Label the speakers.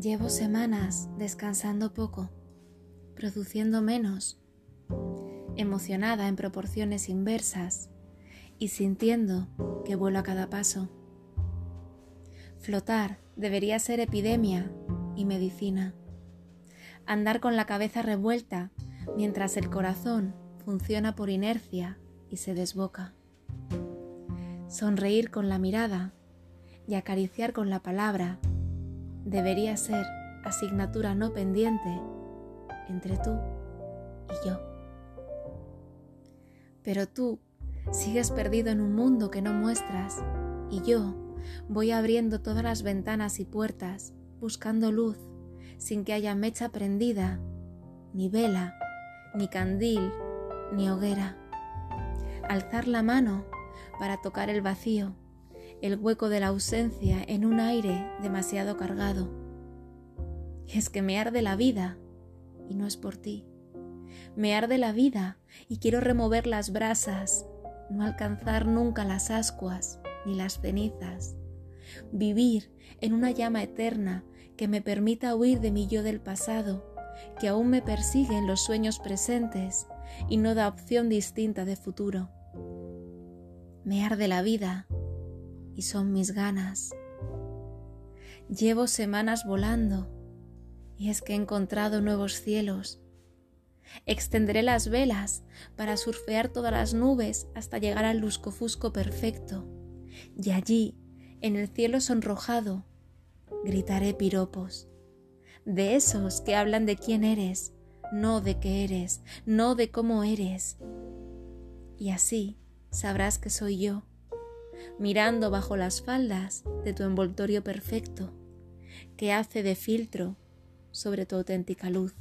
Speaker 1: Llevo semanas descansando poco, produciendo menos, emocionada en proporciones inversas y sintiendo que vuelo a cada paso. Flotar debería ser epidemia y medicina. Andar con la cabeza revuelta mientras el corazón funciona por inercia y se desboca. Sonreír con la mirada y acariciar con la palabra debería ser asignatura no pendiente entre tú y yo. Pero tú sigues perdido en un mundo que no muestras y yo voy abriendo todas las ventanas y puertas buscando luz sin que haya mecha prendida, ni vela, ni candil, ni hoguera. Alzar la mano para tocar el vacío, el hueco de la ausencia en un aire demasiado cargado. Es que me arde la vida y no es por ti. Me arde la vida y quiero remover las brasas, no alcanzar nunca las ascuas ni las cenizas. Vivir en una llama eterna que me permita huir de mi yo del pasado, que aún me persigue en los sueños presentes y no da opción distinta de futuro. Me arde la vida y son mis ganas. Llevo semanas volando y es que he encontrado nuevos cielos. Extenderé las velas para surfear todas las nubes hasta llegar al luscofusco perfecto. Y allí, en el cielo sonrojado, gritaré piropos. De esos que hablan de quién eres, no de qué eres, no de cómo eres. Y así sabrás que soy yo, mirando bajo las faldas de tu envoltorio perfecto, que hace de filtro sobre tu auténtica luz.